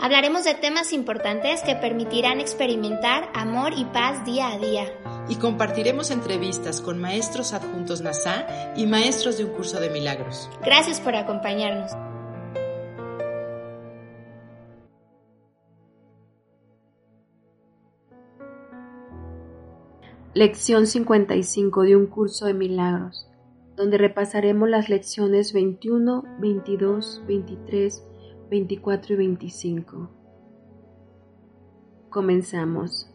Hablaremos de temas importantes que permitirán experimentar amor y paz día a día. Y compartiremos entrevistas con maestros adjuntos NASA y maestros de un curso de milagros. Gracias por acompañarnos. Lección 55 de un curso de milagros, donde repasaremos las lecciones 21, 22, 23, 24 y 25. Comenzamos.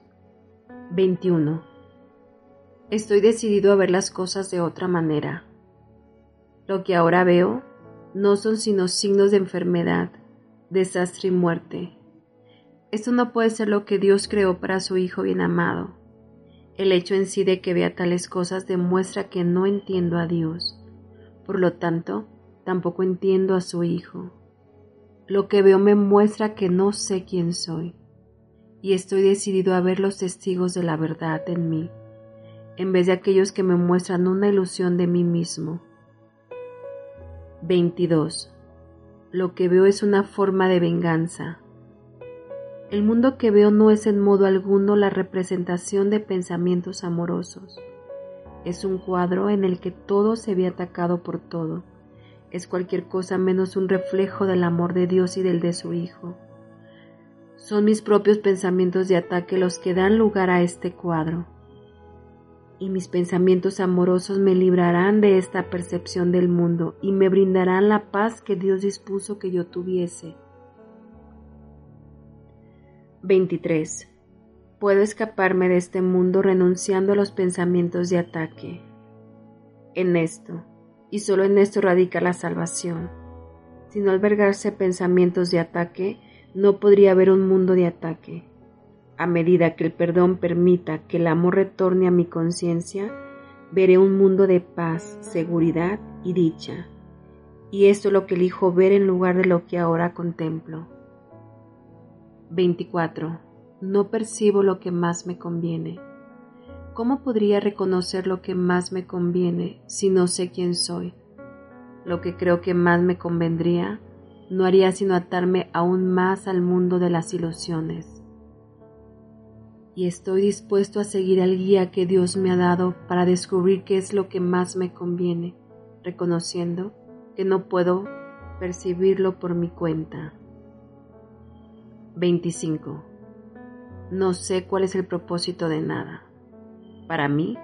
21. Estoy decidido a ver las cosas de otra manera. Lo que ahora veo no son sino signos de enfermedad, desastre y muerte. Esto no puede ser lo que Dios creó para su Hijo bien amado el hecho en sí de que vea tales cosas demuestra que no entiendo a Dios. Por lo tanto, tampoco entiendo a su Hijo. Lo que veo me muestra que no sé quién soy, y estoy decidido a ver los testigos de la verdad en mí, en vez de aquellos que me muestran una ilusión de mí mismo. 22. Lo que veo es una forma de venganza el mundo que veo no es en modo alguno la representación de pensamientos amorosos. Es un cuadro en el que todo se ve atacado por todo. Es cualquier cosa menos un reflejo del amor de Dios y del de su Hijo. Son mis propios pensamientos de ataque los que dan lugar a este cuadro. Y mis pensamientos amorosos me librarán de esta percepción del mundo y me brindarán la paz que Dios dispuso que yo tuviese 23. Puedo escaparme de este mundo renunciando a los pensamientos de ataque. En esto, y solo en esto radica la salvación. Si no albergarse pensamientos de ataque, no podría haber un mundo de ataque. A medida que el perdón permita que el amor retorne a mi conciencia, veré un mundo de paz, seguridad y dicha. Y esto es lo que elijo ver en lugar de lo que ahora contemplo. 24. No percibo lo que más me conviene. ¿Cómo podría reconocer lo que más me conviene si no sé quién soy? Lo que creo que más me convendría no haría sino atarme aún más al mundo de las ilusiones. Y estoy dispuesto a seguir al guía que Dios me ha dado para descubrir qué es lo que más me conviene, reconociendo que no puedo percibirlo por mi cuenta. 25. No sé cuál es el propósito de nada. Para mí,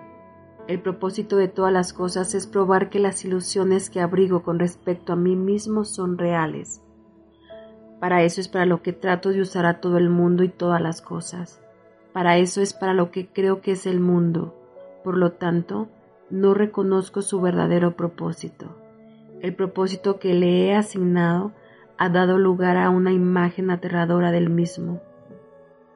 el propósito de todas las cosas es probar que las ilusiones que abrigo con respecto a mí mismo son reales. Para eso es para lo que trato de usar a todo el mundo y todas las cosas. Para eso es para lo que creo que es el mundo. Por lo tanto, no reconozco su verdadero propósito. El propósito que le he asignado ha dado lugar a una imagen aterradora del mismo,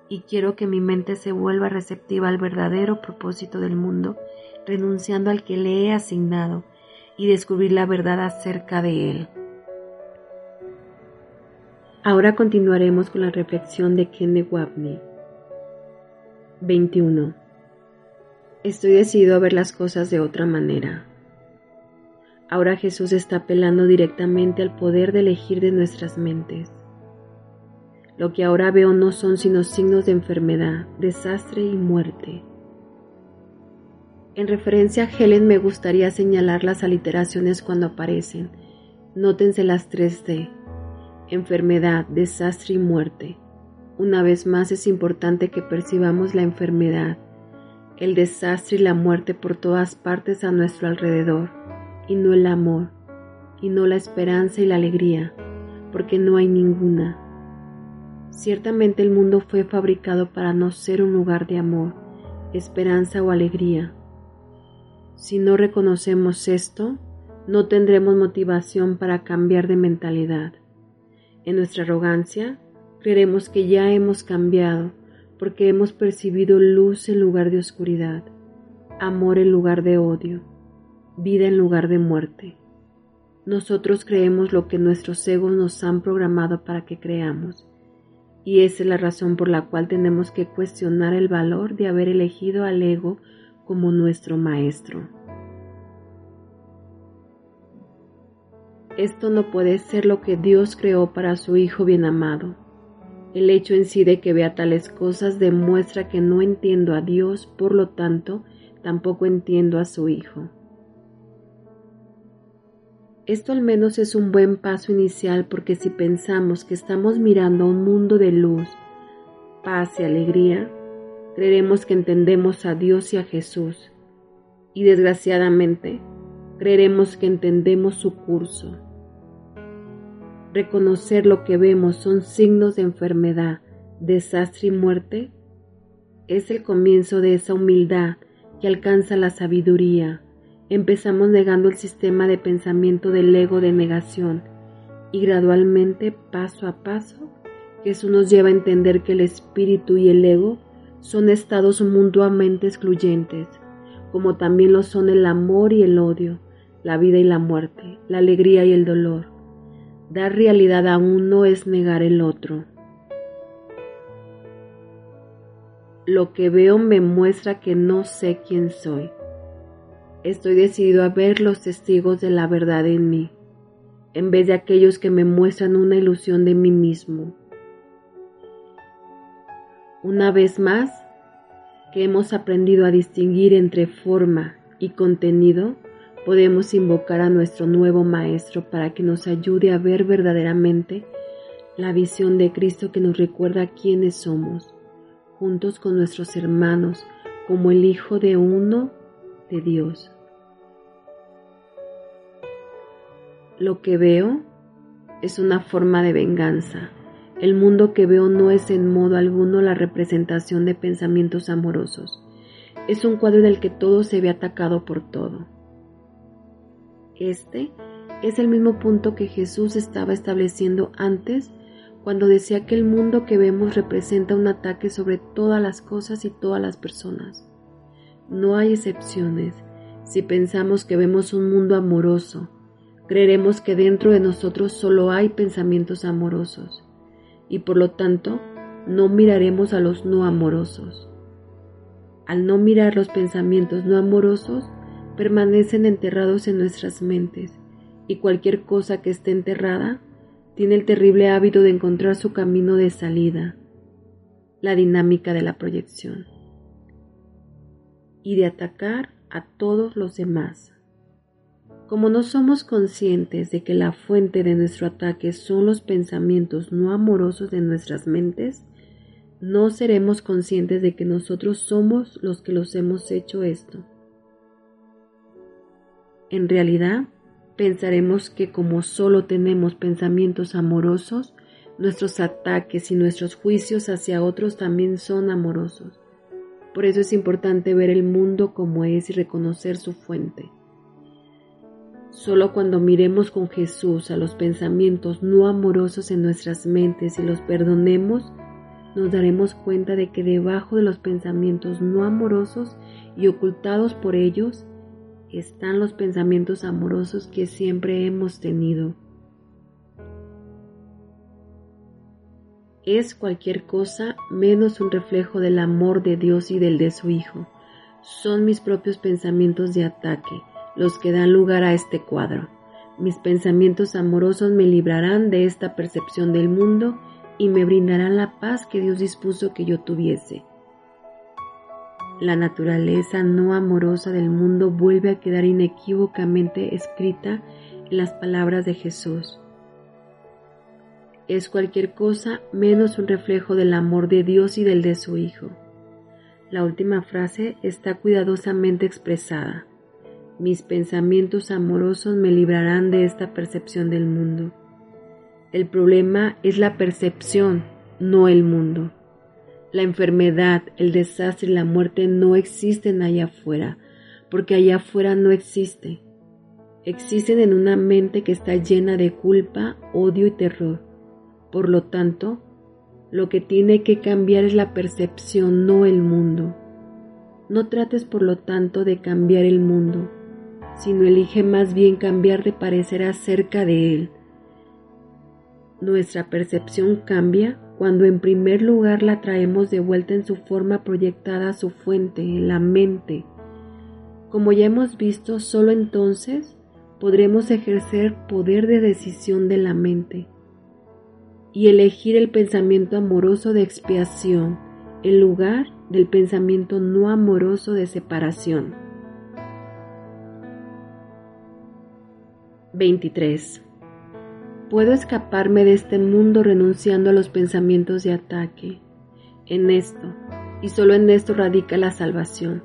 y quiero que mi mente se vuelva receptiva al verdadero propósito del mundo, renunciando al que le he asignado, y descubrir la verdad acerca de él. Ahora continuaremos con la reflexión de Ken Wapney. 21. Estoy decidido a ver las cosas de otra manera. Ahora Jesús está apelando directamente al poder de elegir de nuestras mentes. Lo que ahora veo no son sino signos de enfermedad, desastre y muerte. En referencia a Helen me gustaría señalar las aliteraciones cuando aparecen. Nótense las 3D. Enfermedad, desastre y muerte. Una vez más es importante que percibamos la enfermedad, el desastre y la muerte por todas partes a nuestro alrededor y no el amor, y no la esperanza y la alegría, porque no hay ninguna. Ciertamente el mundo fue fabricado para no ser un lugar de amor, esperanza o alegría. Si no reconocemos esto, no tendremos motivación para cambiar de mentalidad. En nuestra arrogancia, creeremos que ya hemos cambiado porque hemos percibido luz en lugar de oscuridad. amor en lugar de odio, vida en lugar de muerte. Nosotros creemos lo que nuestros egos nos han programado para que creamos, y esa es la razón por la cual tenemos que cuestionar el valor de haber elegido al ego como nuestro maestro. Esto no puede ser lo que Dios creó para su Hijo bien amado. El hecho en sí de que vea tales cosas demuestra que no entiendo a Dios, por lo tanto, tampoco entiendo a su Hijo. Esto al menos es un buen paso inicial porque si pensamos que estamos mirando a un mundo de luz, paz y alegría, creeremos que entendemos a Dios y a Jesús, y desgraciadamente creeremos que entendemos su curso. Reconocer lo que vemos son signos de enfermedad, desastre y muerte es el comienzo de esa humildad que alcanza la sabiduría. Empezamos negando el sistema de pensamiento del ego de negación y gradualmente, paso a paso, eso nos lleva a entender que el espíritu y el ego son estados mutuamente excluyentes, como también lo son el amor y el odio, la vida y la muerte, la alegría y el dolor. Dar realidad a uno es negar el otro. Lo que veo me muestra que no sé quién soy. Estoy decidido a ver los testigos de la verdad en mí, en vez de aquellos que me muestran una ilusión de mí mismo. Una vez más, que hemos aprendido a distinguir entre forma y contenido, podemos invocar a nuestro nuevo Maestro para que nos ayude a ver verdaderamente la visión de Cristo que nos recuerda quiénes somos, juntos con nuestros hermanos, como el Hijo de uno de Dios. Lo que veo es una forma de venganza. El mundo que veo no es en modo alguno la representación de pensamientos amorosos. Es un cuadro en el que todo se ve atacado por todo. Este es el mismo punto que Jesús estaba estableciendo antes cuando decía que el mundo que vemos representa un ataque sobre todas las cosas y todas las personas. No hay excepciones. Si pensamos que vemos un mundo amoroso, creeremos que dentro de nosotros solo hay pensamientos amorosos y por lo tanto no miraremos a los no amorosos. Al no mirar los pensamientos no amorosos, permanecen enterrados en nuestras mentes y cualquier cosa que esté enterrada tiene el terrible hábito de encontrar su camino de salida, la dinámica de la proyección, y de atacar a todos los demás. Como no somos conscientes de que la fuente de nuestro ataque son los pensamientos no amorosos de nuestras mentes, no seremos conscientes de que nosotros somos los que los hemos hecho esto. En realidad, pensaremos que como solo tenemos pensamientos amorosos, nuestros ataques y nuestros juicios hacia otros también son amorosos. Por eso es importante ver el mundo como es y reconocer su fuente. Solo cuando miremos con Jesús a los pensamientos no amorosos en nuestras mentes y los perdonemos, nos daremos cuenta de que debajo de los pensamientos no amorosos y ocultados por ellos están los pensamientos amorosos que siempre hemos tenido. Es cualquier cosa menos un reflejo del amor de Dios y del de su Hijo. Son mis propios pensamientos de ataque los que dan lugar a este cuadro. Mis pensamientos amorosos me librarán de esta percepción del mundo y me brindarán la paz que Dios dispuso que yo tuviese. La naturaleza no amorosa del mundo vuelve a quedar inequívocamente escrita en las palabras de Jesús. Es cualquier cosa menos un reflejo del amor de Dios y del de su Hijo. La última frase está cuidadosamente expresada. Mis pensamientos amorosos me librarán de esta percepción del mundo. El problema es la percepción, no el mundo. La enfermedad, el desastre y la muerte no existen allá afuera, porque allá afuera no existe. Existen en una mente que está llena de culpa, odio y terror. Por lo tanto, lo que tiene que cambiar es la percepción, no el mundo. No trates por lo tanto de cambiar el mundo, sino elige más bien cambiar de parecer acerca de él. Nuestra percepción cambia cuando en primer lugar la traemos de vuelta en su forma proyectada a su fuente, en la mente. Como ya hemos visto, solo entonces podremos ejercer poder de decisión de la mente y elegir el pensamiento amoroso de expiación en lugar del pensamiento no amoroso de separación. 23. Puedo escaparme de este mundo renunciando a los pensamientos de ataque. En esto, y solo en esto radica la salvación.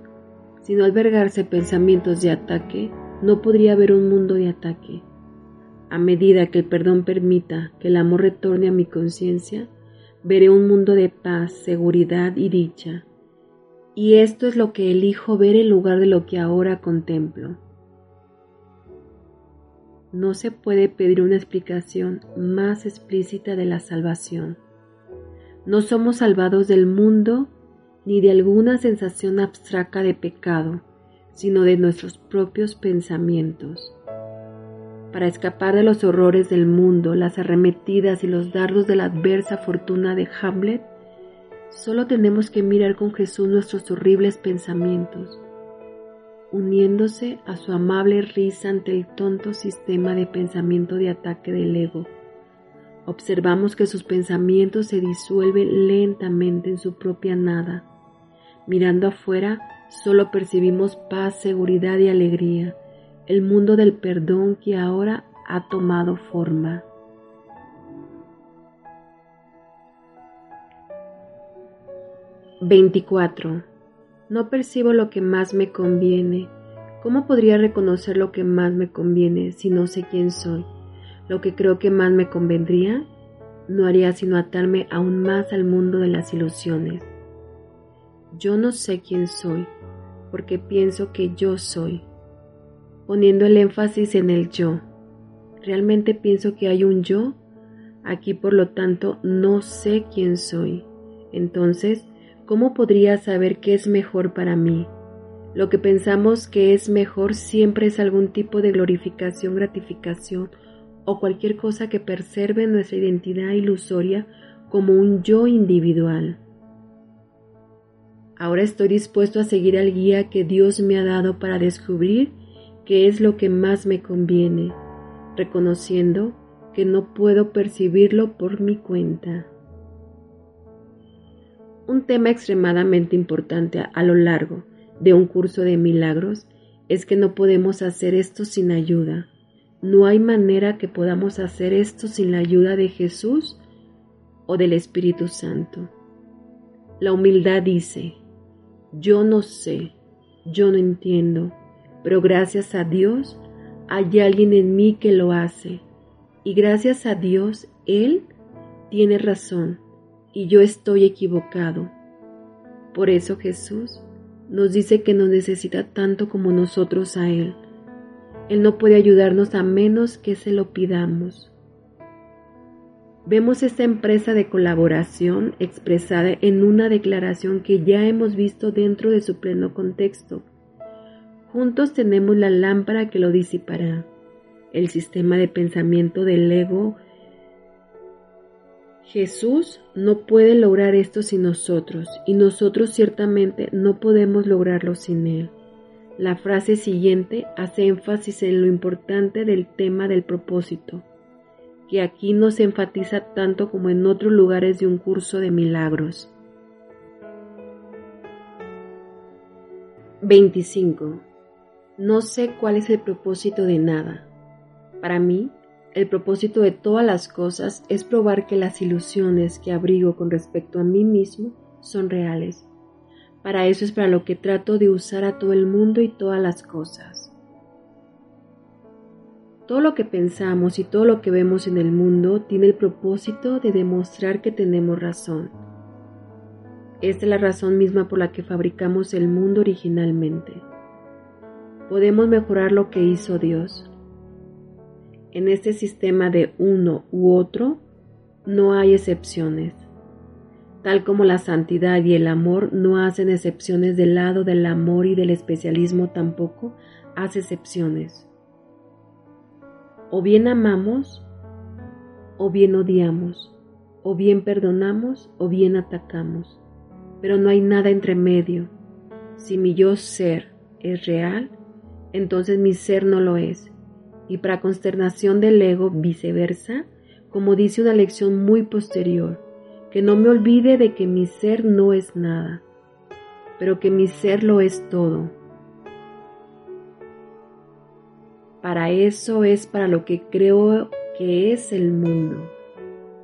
Si no albergarse pensamientos de ataque, no podría haber un mundo de ataque. A medida que el perdón permita que el amor retorne a mi conciencia, veré un mundo de paz, seguridad y dicha. Y esto es lo que elijo ver en lugar de lo que ahora contemplo. No se puede pedir una explicación más explícita de la salvación. No somos salvados del mundo ni de alguna sensación abstracta de pecado, sino de nuestros propios pensamientos. Para escapar de los horrores del mundo, las arremetidas y los dardos de la adversa fortuna de Hamlet, solo tenemos que mirar con Jesús nuestros horribles pensamientos, uniéndose a su amable risa ante el tonto sistema de pensamiento de ataque del ego. Observamos que sus pensamientos se disuelven lentamente en su propia nada, Mirando afuera, solo percibimos paz, seguridad y alegría, el mundo del perdón que ahora ha tomado forma. «24. No percibo lo que más me conviene. ¿Cómo podría reconocer lo que más me conviene si no sé quién soy? ¿Lo que creo que más me convendría? No haría sino atarme aún más al mundo de las ilusiones. Yo no sé quién soy, porque pienso que yo soy, poniendo el énfasis en el yo. Realmente pienso que hay un yo, aquí por lo tanto no sé quién soy. Entonces, ¿cómo podría saber qué es mejor para mí? Lo que pensamos que es mejor siempre es algún tipo de glorificación, gratificación o cualquier cosa que preserve nuestra identidad ilusoria como un yo individual. Ahora estoy dispuesto a seguir al guía que Dios me ha dado para descubrir qué es lo que más me conviene, reconociendo que no puedo percibirlo por mi cuenta. Un tema extremadamente importante a, lo largo de un curso de milagros es que no podemos hacer esto sin ayuda. No hay manera que podamos hacer esto sin la ayuda de Jesús o del Espíritu Santo. La humildad dice, yo no sé, yo no entiendo, pero gracias a Dios hay alguien en mí que lo hace. Y gracias a Dios Él tiene razón y yo estoy equivocado. Por eso Jesús nos dice que nos necesita tanto como nosotros a Él. Él no puede ayudarnos a menos que se lo pidamos. Vemos esta empresa de colaboración expresada en una declaración que ya hemos visto dentro de su pleno contexto. Juntos tenemos la lámpara que lo disipará, el sistema de pensamiento del ego. Jesús no puede lograr esto sin nosotros y nosotros ciertamente no podemos lograrlo sin Él. La frase siguiente hace énfasis en lo importante del tema del propósito que aquí no se enfatiza tanto como en otros lugares de un curso de milagros. 25. No sé cuál es el propósito de nada. Para mí, el propósito de todas las cosas es probar que las ilusiones que abrigo con respecto a mí mismo son reales. Para eso es para lo que trato de usar a todo el mundo y todas las cosas. Todo lo que pensamos y todo lo que vemos en el mundo tiene el propósito de demostrar que tenemos razón. Esta es la razón misma por la que fabricamos el mundo originalmente. Podemos mejorar lo que hizo Dios. En este sistema de uno u otro no hay excepciones. tal como la santidad y el amor no hacen excepciones del lado del amor y del especialismo tampoco hace excepciones. O bien amamos, o bien odiamos, o bien perdonamos, o bien atacamos, pero no hay nada entre medio. Si mi yo ser es real, entonces mi ser no lo es, y para consternación del ego viceversa, como dice una lección muy posterior, que no me olvide de que mi ser no es nada, pero que mi ser lo es todo. Para eso es para lo que creo que es el mundo.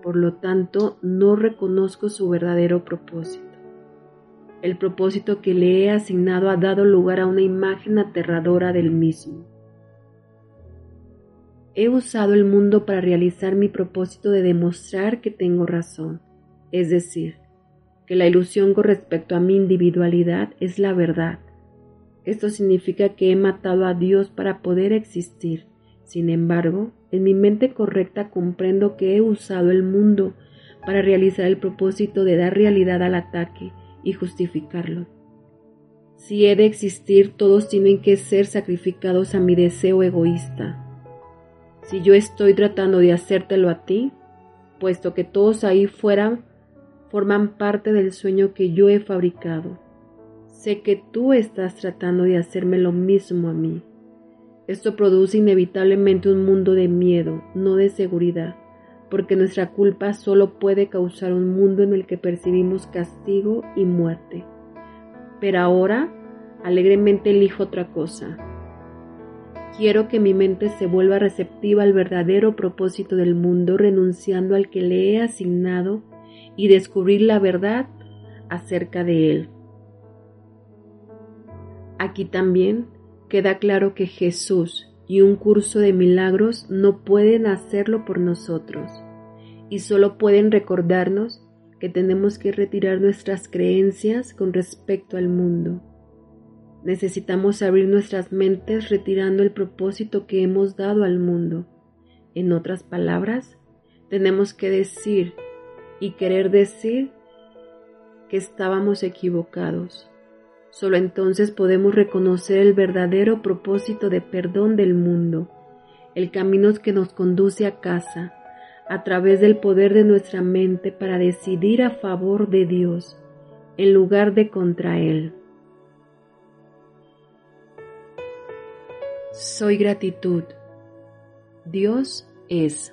Por lo tanto, no reconozco su verdadero propósito. El propósito que le he asignado ha dado lugar a una imagen aterradora del mismo. He usado el mundo para realizar mi propósito de demostrar que tengo razón es decir, que la ilusión con respecto a mi individualidad es la verdad. Esto significa que he matado a Dios para poder existir. Sin embargo, en mi mente correcta comprendo que he usado el mundo para realizar el propósito de dar realidad al ataque y justificarlo. Si he de existir, todos tienen que ser sacrificados a mi deseo egoísta. Si yo estoy tratando de hacértelo a ti, puesto que todos ahí fuera forman parte del sueño que yo he fabricado. Sé que tú estás tratando de hacerme lo mismo a mí. Esto produce inevitablemente un mundo de miedo, no de seguridad, porque nuestra culpa solo puede causar un mundo en el que percibimos castigo y muerte. Pero ahora alegremente elijo otra cosa. Quiero que mi mente se vuelva receptiva al verdadero propósito del mundo, renunciando al que le he asignado y descubrir la verdad acerca de Él. Aquí también queda claro que Jesús y un curso de milagros no pueden hacerlo por nosotros y solo pueden recordarnos que tenemos que retirar nuestras creencias con respecto al mundo. Necesitamos abrir nuestras mentes retirando el propósito que hemos dado al mundo. En otras palabras, tenemos que decir y querer decir que estábamos equivocados. Solo entonces podemos reconocer el verdadero propósito de perdón del mundo, el camino que nos conduce a casa, a través del poder de nuestra mente para decidir a favor de Dios, en lugar de contra Él. Soy gratitud. Dios es.